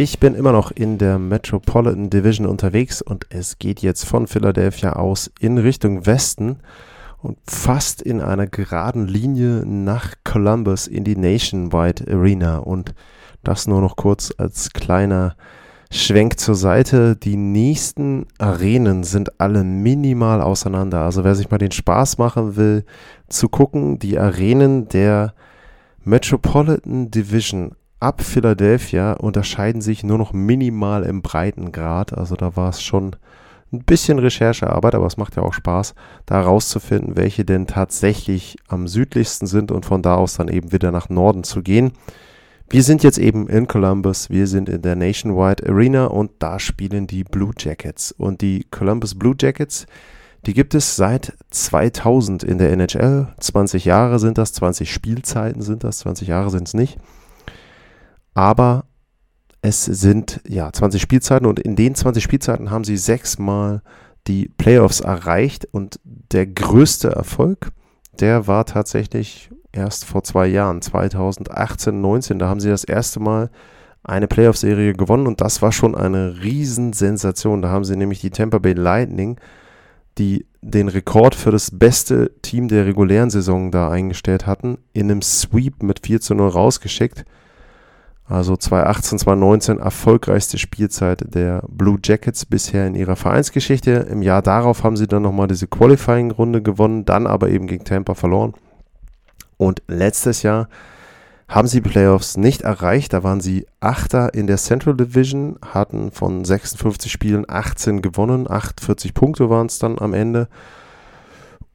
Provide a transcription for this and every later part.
Ich bin immer noch in der Metropolitan Division unterwegs und es geht jetzt von Philadelphia aus in Richtung Westen und fast in einer geraden Linie nach Columbus in die Nationwide Arena. Und das nur noch kurz als kleiner Schwenk zur Seite. Die nächsten Arenen sind alle minimal auseinander. Also wer sich mal den Spaß machen will, zu gucken, die Arenen der Metropolitan Division ab Philadelphia unterscheiden sich nur noch minimal im Breitengrad. Also da war es schon ein bisschen Recherchearbeit, aber es macht ja auch Spaß, da herauszufinden, welche denn tatsächlich am südlichsten sind und von da aus dann eben wieder nach Norden zu gehen. Wir sind jetzt eben in Columbus, wir sind in der Nationwide Arena und da spielen die Blue Jackets. Und die Columbus Blue Jackets, die gibt es seit 2000 in der NHL. 20 Jahre sind das, 20 Spielzeiten sind das, 20 Jahre sind es nicht. Aber es sind ja 20 Spielzeiten und in den 20 Spielzeiten haben sie sechsmal die Playoffs erreicht und der größte Erfolg, der war tatsächlich erst vor zwei Jahren, 2018, 19. Da haben sie das erste Mal eine Playoff-Serie gewonnen und das war schon eine Riesensensation. Da haben sie nämlich die Tampa Bay Lightning, die den Rekord für das beste Team der regulären Saison da eingestellt hatten, in einem Sweep mit 4 zu 0 rausgeschickt. Also 2018, 2019 erfolgreichste Spielzeit der Blue Jackets bisher in ihrer Vereinsgeschichte. Im Jahr darauf haben sie dann nochmal diese Qualifying-Runde gewonnen, dann aber eben gegen Tampa verloren. Und letztes Jahr haben sie Playoffs nicht erreicht. Da waren sie Achter in der Central Division, hatten von 56 Spielen 18 gewonnen, 48 Punkte waren es dann am Ende.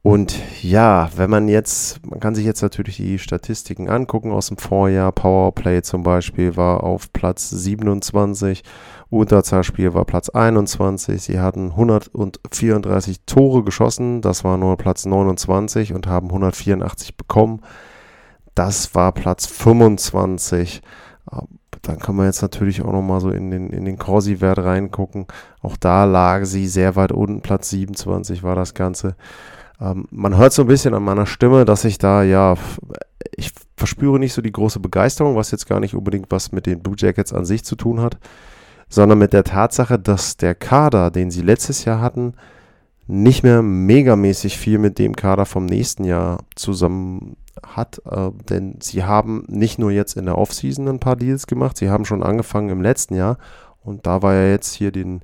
Und ja, wenn man jetzt, man kann sich jetzt natürlich die Statistiken angucken aus dem Vorjahr. Powerplay zum Beispiel war auf Platz 27, Unterzahlspiel war Platz 21. Sie hatten 134 Tore geschossen, das war nur Platz 29 und haben 184 bekommen. Das war Platz 25. Dann kann man jetzt natürlich auch nochmal so in den, in den Corsi-Wert reingucken. Auch da lag sie sehr weit unten, Platz 27 war das Ganze. Ähm, man hört so ein bisschen an meiner Stimme, dass ich da, ja, ich verspüre nicht so die große Begeisterung, was jetzt gar nicht unbedingt was mit den Blue Jackets an sich zu tun hat, sondern mit der Tatsache, dass der Kader, den sie letztes Jahr hatten, nicht mehr megamäßig viel mit dem Kader vom nächsten Jahr zusammen hat, äh, denn sie haben nicht nur jetzt in der Offseason ein paar Deals gemacht, sie haben schon angefangen im letzten Jahr. Und da war ja jetzt hier den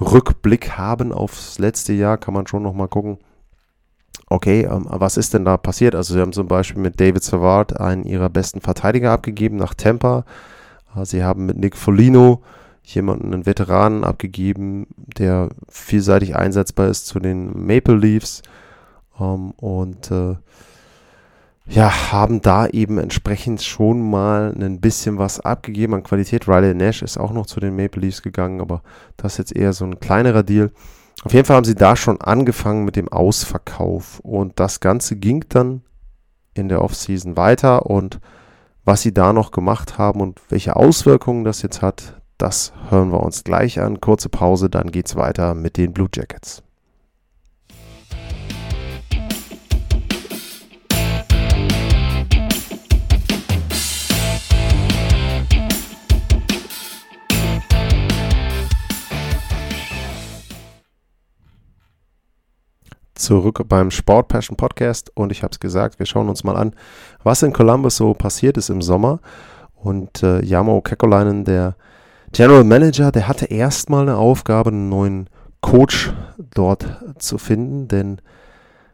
Rückblick haben aufs letzte Jahr, kann man schon nochmal gucken, okay, ähm, was ist denn da passiert? Also sie haben zum Beispiel mit David Savard einen ihrer besten Verteidiger abgegeben nach Tampa. Äh, sie haben mit Nick Folino jemanden, einen Veteranen abgegeben, der vielseitig einsetzbar ist zu den Maple Leafs. Ähm, und äh, ja, haben da eben entsprechend schon mal ein bisschen was abgegeben an Qualität. Riley Nash ist auch noch zu den Maple Leafs gegangen, aber das ist jetzt eher so ein kleinerer Deal. Auf jeden Fall haben sie da schon angefangen mit dem Ausverkauf und das Ganze ging dann in der Offseason weiter und was sie da noch gemacht haben und welche Auswirkungen das jetzt hat, das hören wir uns gleich an. Kurze Pause, dann geht's weiter mit den Blue Jackets. Zurück beim Sport Passion Podcast. Und ich habe es gesagt, wir schauen uns mal an, was in Columbus so passiert ist im Sommer. Und äh, Jamo Kekolainen, der General Manager, der hatte erstmal eine Aufgabe, einen neuen Coach dort zu finden, denn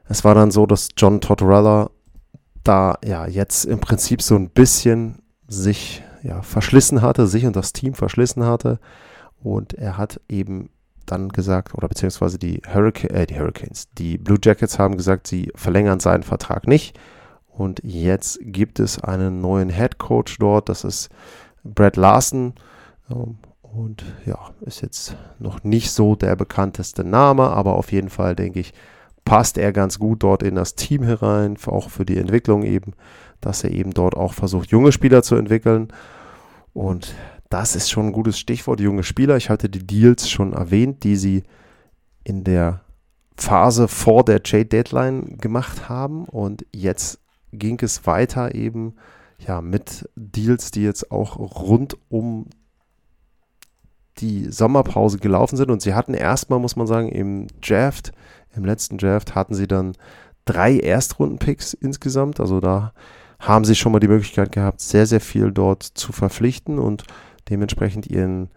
es war dann so, dass John Tortorella da ja jetzt im Prinzip so ein bisschen sich ja verschlissen hatte, sich und das Team verschlissen hatte. Und er hat eben dann gesagt, oder beziehungsweise die, Hurricane, äh, die Hurricanes, die Blue Jackets haben gesagt, sie verlängern seinen Vertrag nicht. Und jetzt gibt es einen neuen Head Coach dort, das ist Brad Larson. Ähm, Und ja, ist jetzt noch nicht so der bekannteste Name, aber auf jeden Fall denke ich, passt er ganz gut dort in das Team herein, auch für die Entwicklung eben, dass er eben dort auch versucht, junge Spieler zu entwickeln. Und das ist schon ein gutes Stichwort, junge Spieler. Ich hatte die Deals schon erwähnt, die sie in der Phase vor der Trade Deadline gemacht haben. Und jetzt ging es weiter eben ja, mit Deals, die jetzt auch rund um die Sommerpause gelaufen sind. Und sie hatten erstmal, muss man sagen, im Draft, im letzten Draft hatten sie dann drei Erstrunden-Picks insgesamt. Also da haben sie schon mal die Möglichkeit gehabt, sehr, sehr viel dort zu verpflichten und dementsprechend ihren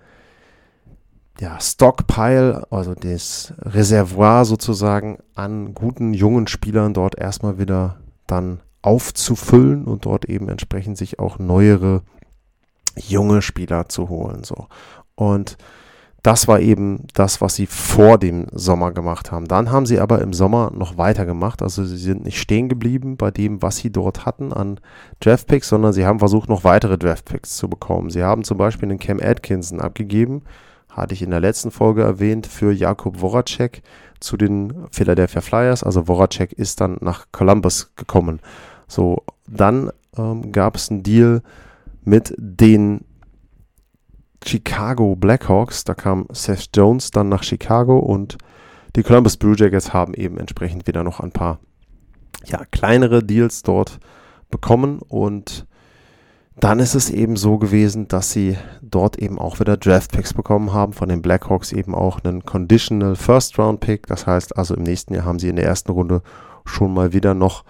ja, Stockpile, also das Reservoir sozusagen an guten jungen Spielern dort erstmal wieder dann aufzufüllen und dort eben entsprechend sich auch neuere junge Spieler zu holen. So. Und das war eben das, was sie vor dem Sommer gemacht haben. Dann haben sie aber im Sommer noch weiter gemacht. Also sie sind nicht stehen geblieben bei dem, was sie dort hatten an Draftpicks, sondern sie haben versucht, noch weitere Draftpicks zu bekommen. Sie haben zum Beispiel den Cam Atkinson abgegeben, hatte ich in der letzten Folge erwähnt, für Jakub Voracek zu den Philadelphia Flyers. Also Voracek ist dann nach Columbus gekommen. So, dann ähm, gab es einen Deal mit den Chicago Blackhawks. Da kam Seth Jones dann nach Chicago und die Columbus Blue Jackets haben eben entsprechend wieder noch ein paar ja, kleinere Deals dort bekommen und dann ist es eben so gewesen, dass sie dort eben auch wieder Draft Picks bekommen haben, von den Blackhawks eben auch einen Conditional First Round Pick. Das heißt also im nächsten Jahr haben sie in der ersten Runde schon mal wieder noch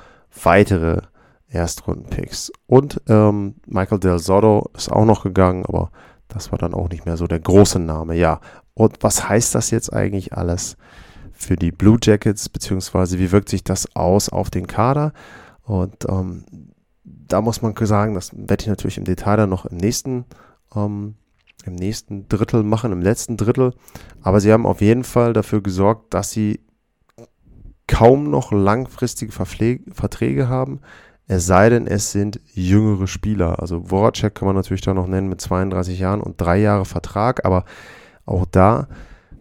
weitere Erstrunden-Picks. Und ähm, Michael Del Zotto ist auch noch gegangen, aber das war dann auch nicht mehr so der große Name. Ja, und was heißt das jetzt eigentlich alles für die Blue Jackets, beziehungsweise wie wirkt sich das aus auf den Kader? Und ähm, da muss man sagen, das werde ich natürlich im Detail dann noch im nächsten, ähm, im nächsten Drittel machen, im letzten Drittel. Aber sie haben auf jeden Fall dafür gesorgt, dass sie kaum noch langfristige Verpflege, Verträge haben. Es sei denn, es sind jüngere Spieler. Also Voracek kann man natürlich da noch nennen mit 32 Jahren und drei Jahre Vertrag. Aber auch da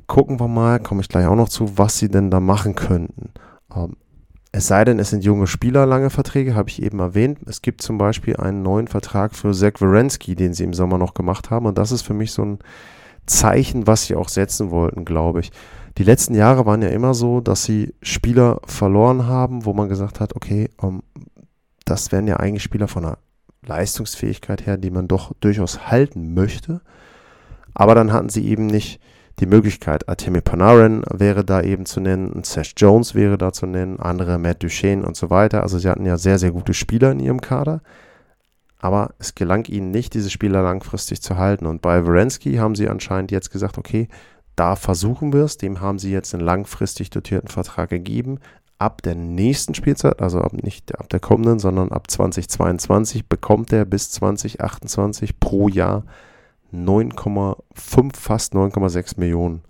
gucken wir mal, komme ich gleich auch noch zu, was sie denn da machen könnten. Ähm, es sei denn, es sind junge Spieler, lange Verträge, habe ich eben erwähnt. Es gibt zum Beispiel einen neuen Vertrag für Zach Wierenski, den sie im Sommer noch gemacht haben. Und das ist für mich so ein Zeichen, was sie auch setzen wollten, glaube ich. Die letzten Jahre waren ja immer so, dass sie Spieler verloren haben, wo man gesagt hat, okay, um, ähm, das wären ja eigentlich Spieler von der Leistungsfähigkeit her, die man doch durchaus halten möchte. Aber dann hatten sie eben nicht die Möglichkeit. Artemi Panarin wäre da eben zu nennen, Seth Jones wäre da zu nennen, andere Matt Duchesne und so weiter. Also sie hatten ja sehr, sehr gute Spieler in ihrem Kader. Aber es gelang ihnen nicht, diese Spieler langfristig zu halten. Und bei Werensky haben sie anscheinend jetzt gesagt, okay, da versuchen wir es. Dem haben sie jetzt einen langfristig dotierten Vertrag gegeben ab der nächsten Spielzeit, also ab nicht ab der kommenden, sondern ab 2022 bekommt er bis 2028 pro Jahr 9,5, fast 9,6 Millionen.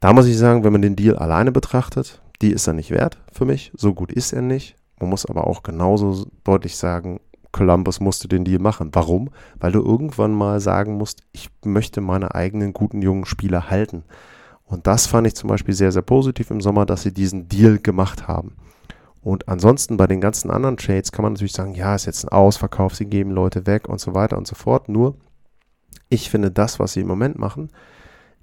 Da muss ich sagen, wenn man den Deal alleine betrachtet, die ist er nicht wert für mich. So gut ist er nicht. Man muss aber auch genauso deutlich sagen, Columbus musste den Deal machen. Warum? Weil du irgendwann mal sagen musst, ich möchte meine eigenen guten jungen Spieler halten. Und das fand ich zum Beispiel sehr, sehr positiv im Sommer, dass sie diesen Deal gemacht haben. Und ansonsten bei den ganzen anderen Trades kann man natürlich sagen, ja, ist jetzt ein Ausverkauf, sie geben Leute weg und so weiter und so fort. Nur, ich finde, das, was sie im Moment machen,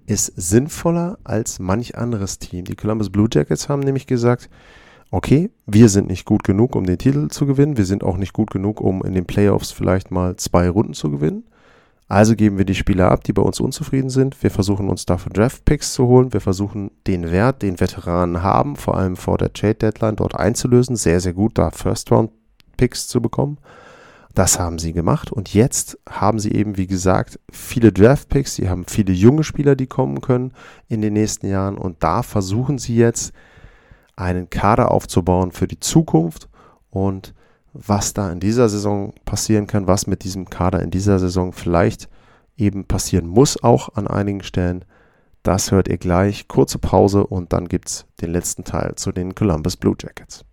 ist sinnvoller als manch anderes Team. Die Columbus Blue Jackets haben nämlich gesagt, okay, wir sind nicht gut genug, um den Titel zu gewinnen. Wir sind auch nicht gut genug, um in den Playoffs vielleicht mal zwei Runden zu gewinnen. Also geben wir die Spieler ab, die bei uns unzufrieden sind. Wir versuchen uns dafür Draft-Picks zu holen. Wir versuchen den Wert, den Veteranen haben, vor allem vor der Trade-Deadline dort einzulösen. Sehr, sehr gut, da First-Round-Picks zu bekommen. Das haben sie gemacht und jetzt haben sie eben, wie gesagt, viele Draft-Picks. Sie haben viele junge Spieler, die kommen können in den nächsten Jahren und da versuchen sie jetzt einen Kader aufzubauen für die Zukunft und was da in dieser Saison passieren kann, was mit diesem Kader in dieser Saison vielleicht eben passieren muss, auch an einigen Stellen. Das hört ihr gleich. Kurze Pause und dann gibt es den letzten Teil zu den Columbus Blue Jackets.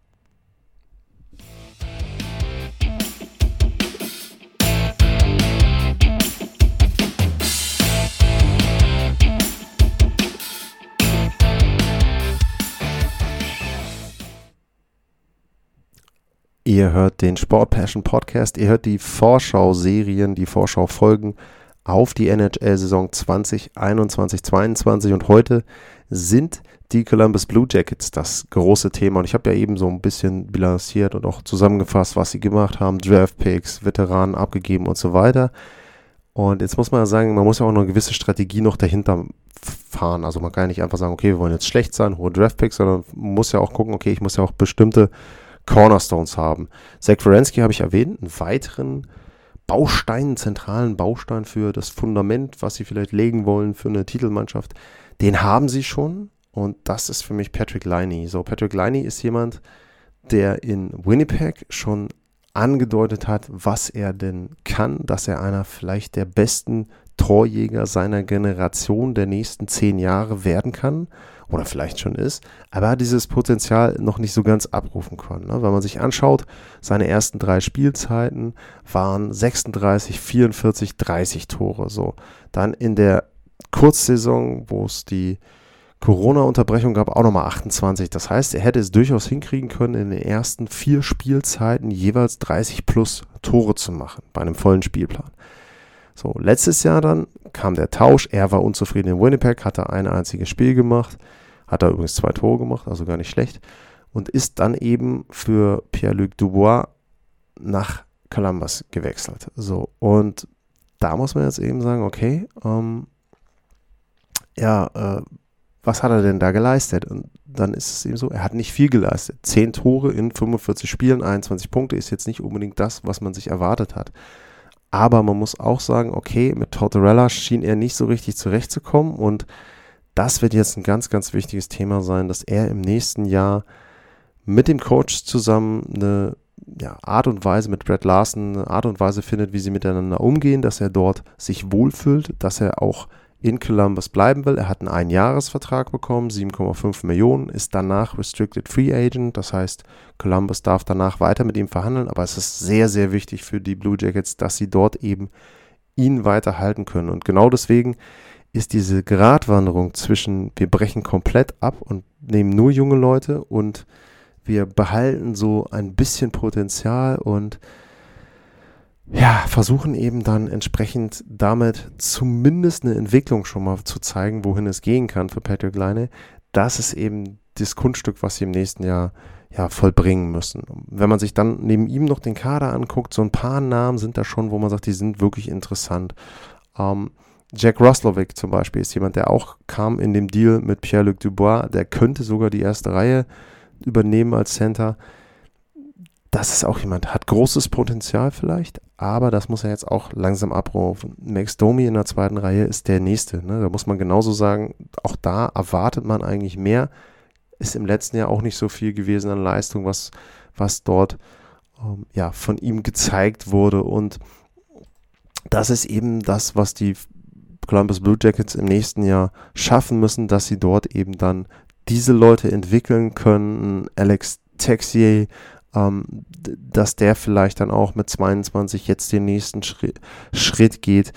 Ihr hört den Sport Passion Podcast. Ihr hört die Vorschau-Serien, die Vorschau-Folgen auf die NHL-Saison 2021-22. Und heute sind die Columbus Blue Jackets das große Thema. Und ich habe ja eben so ein bisschen bilanziert und auch zusammengefasst, was sie gemacht haben. Draft Picks, Veteranen abgegeben und so weiter. Und jetzt muss man ja sagen, man muss ja auch noch eine gewisse Strategie noch dahinter fahren. Also man kann ja nicht einfach sagen, okay, wir wollen jetzt schlecht sein, hohe Draft Picks, sondern man muss ja auch gucken, okay, ich muss ja auch bestimmte Cornerstones haben. Zach Wierenski habe ich erwähnt, einen weiteren Baustein, zentralen Baustein für das Fundament, was sie vielleicht legen wollen für eine Titelmannschaft. Den haben sie schon und das ist für mich Patrick Liney. So, Patrick Liney ist jemand, der in Winnipeg schon angedeutet hat, was er denn kann, dass er einer vielleicht der besten Torjäger seiner Generation der nächsten zehn Jahre werden kann oder vielleicht schon ist, aber er hat dieses Potenzial noch nicht so ganz abrufen können. Ne? Wenn man sich anschaut, seine ersten drei Spielzeiten waren 36, 44, 30 Tore. So. Dann in der Kurzsaison, wo es die Corona-Unterbrechung gab, auch nochmal 28. Das heißt, er hätte es durchaus hinkriegen können, in den ersten vier Spielzeiten jeweils 30 plus Tore zu machen bei einem vollen Spielplan. So, letztes Jahr dann kam der Tausch. Er war unzufrieden in Winnipeg, hatte ein einziges Spiel gemacht. Hat er übrigens zwei Tore gemacht, also gar nicht schlecht. Und ist dann eben für Pierre-Luc Dubois nach Columbus gewechselt. So, und da muss man jetzt eben sagen, okay, ähm, ja, äh, was hat er denn da geleistet? Und dann ist es eben so, er hat nicht viel geleistet. Zehn Tore in 45 Spielen, 21 Punkte ist jetzt nicht unbedingt das, was man sich erwartet hat. Aber man muss auch sagen, okay, mit Tortorella schien er nicht so richtig zurechtzukommen und das wird jetzt ein ganz, ganz wichtiges Thema sein, dass er im nächsten Jahr mit dem Coach zusammen eine ja, Art und Weise mit Brad Larson, eine Art und Weise findet, wie sie miteinander umgehen, dass er dort sich wohlfühlt, dass er auch in Columbus bleiben will. Er hat einen Einjahresvertrag bekommen, 7,5 Millionen, ist danach Restricted Free Agent. Das heißt, Columbus darf danach weiter mit ihm verhandeln, aber es ist sehr, sehr wichtig für die Blue Jackets, dass sie dort eben ihn weiter halten können. Und genau deswegen ist diese Gratwanderung zwischen wir brechen komplett ab und nehmen nur junge Leute und wir behalten so ein bisschen Potenzial und ja, versuchen eben dann entsprechend damit zumindest eine Entwicklung schon mal zu zeigen, wohin es gehen kann für Patrick Leine. Das ist eben das Kunststück, was sie im nächsten Jahr ja, vollbringen müssen. Wenn man sich dann neben ihm noch den Kader anguckt, so ein paar Namen sind da schon, wo man sagt, die sind wirklich interessant. Ähm, Jack Roslovic zum Beispiel ist jemand, der auch kam in dem Deal mit Pierre-Luc Dubois. Der könnte sogar die erste Reihe übernehmen als Center das ist auch jemand, hat großes Potenzial vielleicht, aber das muss er jetzt auch langsam abrufen. Max Domi in der zweiten Reihe ist der nächste. Ne? Da muss man genauso sagen, auch da erwartet man eigentlich mehr. Ist im letzten Jahr auch nicht so viel gewesen an Leistung, was, was dort ähm, ja, von ihm gezeigt wurde. Und das ist eben das, was die Columbus Blue Jackets im nächsten Jahr schaffen müssen, dass sie dort eben dann diese Leute entwickeln können. Alex Texier, ähm, dass der vielleicht dann auch mit 22 jetzt den nächsten Schritt, Schritt geht.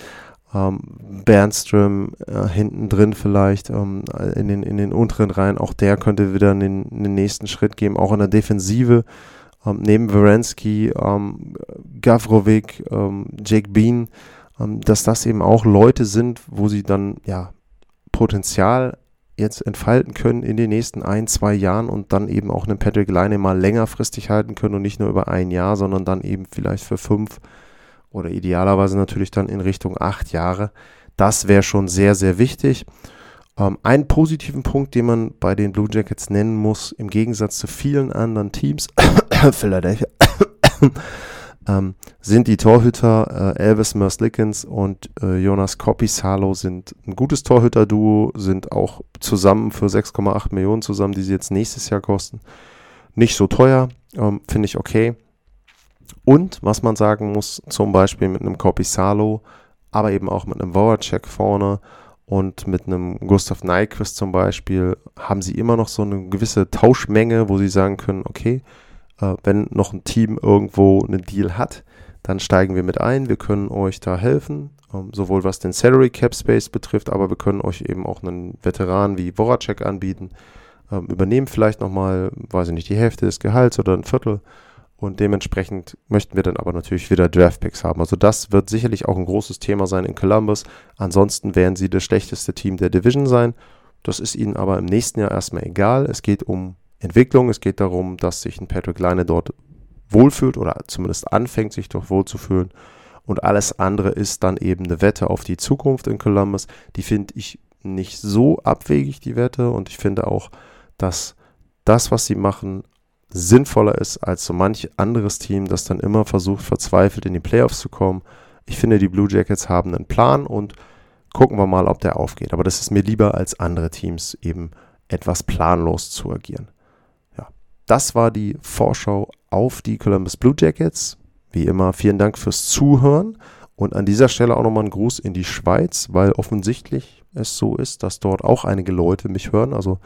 Ähm, Bernström äh, hinten drin vielleicht ähm, in, den, in den unteren Reihen, auch der könnte wieder den, den nächsten Schritt geben, auch in der Defensive. Ähm, neben Werensky, ähm, Gavrovic, ähm, Jake Bean, ähm, dass das eben auch Leute sind, wo sie dann ja Potenzial jetzt entfalten können in den nächsten ein, zwei Jahren und dann eben auch einen Patrick Line mal längerfristig halten können und nicht nur über ein Jahr, sondern dann eben vielleicht für fünf oder idealerweise natürlich dann in Richtung acht Jahre. Das wäre schon sehr, sehr wichtig. Ähm, einen positiven Punkt, den man bei den Blue Jackets nennen muss, im Gegensatz zu vielen anderen Teams, Philadelphia, ähm, sind die Torhüter äh, Elvis Merslickens und äh, Jonas Kopisalo sind ein gutes Torhüter-Duo, sind auch zusammen für 6,8 Millionen zusammen, die sie jetzt nächstes Jahr kosten. Nicht so teuer, ähm, finde ich okay. Und was man sagen muss, zum Beispiel mit einem Kopisalo, aber eben auch mit einem Voracek vorne und mit einem Gustav Nyquist zum Beispiel, haben sie immer noch so eine gewisse Tauschmenge, wo sie sagen können, okay, äh, wenn noch ein Team irgendwo einen Deal hat, dann steigen wir mit ein. Wir können euch da helfen, ähm, sowohl was den Salary Cap Space betrifft, aber wir können euch eben auch einen Veteran wie Voracek anbieten. Ähm, übernehmen vielleicht nochmal, weiß ich nicht, die Hälfte des Gehalts oder ein Viertel Und dementsprechend möchten wir dann aber natürlich wieder Draftpicks haben. Also das wird sicherlich auch ein großes Thema sein in Columbus. Ansonsten werden sie das schlechteste Team der Division sein. Das ist ihnen aber im nächsten Jahr erstmal egal. Es geht um Entwicklung. Es geht darum, dass sich ein Patrick Leine dort wohlfühlt oder zumindest anfängt, sich dort wohlzufühlen. Und alles andere ist dann eben eine Wette auf die Zukunft in Columbus. Die finde ich nicht so abwegig, die Wette. Und ich finde auch, dass das, was sie machen, sinnvoller ist als so manch anderes Team, das dann immer versucht, verzweifelt in die Playoffs zu kommen. Ich finde, die Blue Jackets haben einen Plan und gucken wir mal, ob der aufgeht. Aber das ist mir lieber als andere Teams eben etwas planlos zu agieren. Das war die Vorschau auf die Columbus Blue Jackets. Wie immer, vielen Dank fürs Zuhören. Und an dieser Stelle auch nochmal ein Gruß in die Schweiz, weil offensichtlich es so ist, dass dort auch einige Leute mich hören. Also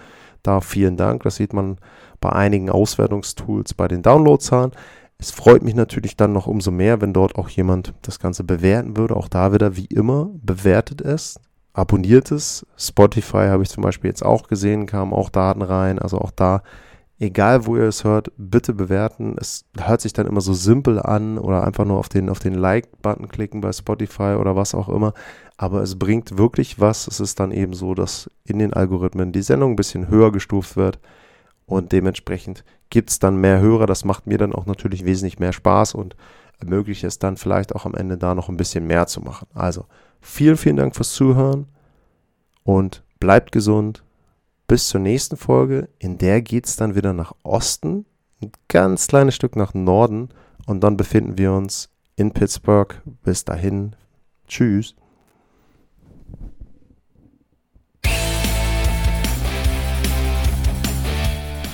da vielen Dank. Das sieht man bei einigen Auswertungstools bei den Downloadzahlen. Es freut mich natürlich dann noch umso mehr, wenn dort auch jemand das Ganze bewerten würde. Auch da wieder, wie immer, bewertet es, abonniert es. Spotify habe ich zum Beispiel jetzt auch gesehen, kamen auch Daten rein. Also auch da, egal wo ihr es hört, bitte bewerten. Es hört sich dann immer so simpel an oder einfach nur auf den, auf den Like-Button klicken bei Spotify oder was auch immer aber es bringt wirklich was. Es ist dann eben so, dass in den Algorithmen die Sendung ein bisschen höher gestuft wird und dementsprechend gibt es dann mehr Hörer. Das macht mir dann auch natürlich wesentlich mehr Spaß und ermöglicht es dann vielleicht auch am Ende da noch ein bisschen mehr zu machen. Also vielen, vielen Dank fürs Zuhören und bleibt gesund. Bis zur nächsten Folge. In der geht es dann wieder nach Osten, ein ganz kleines Stück nach Norden und dann befinden wir uns in Pittsburgh. Bis dahin. Tschüss.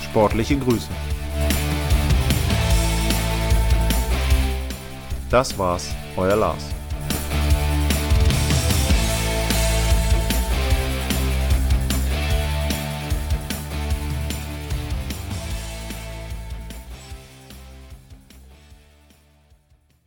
Sportliche Grüße. Das war's, euer Lars.